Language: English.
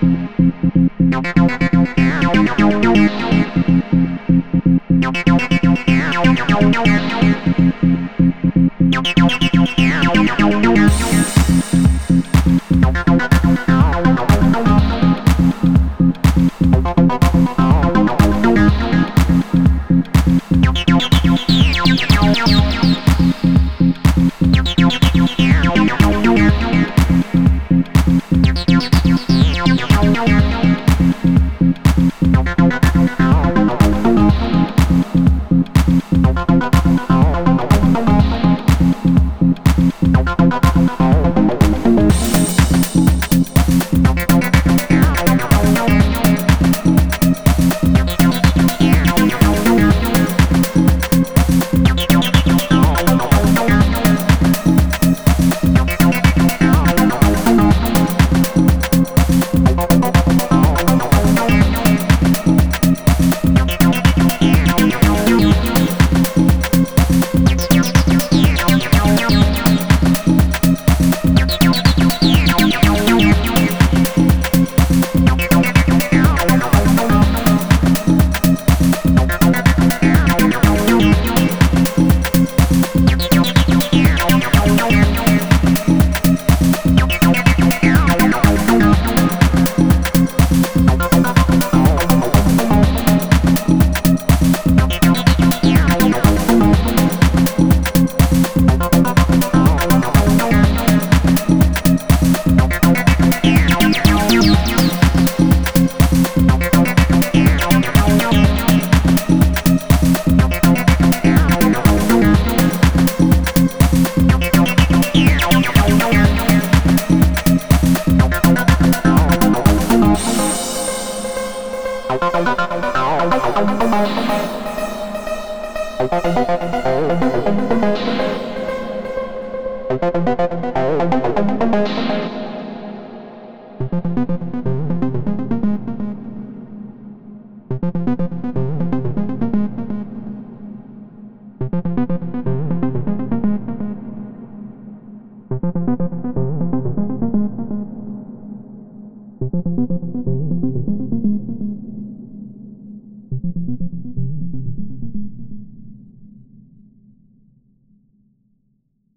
Thank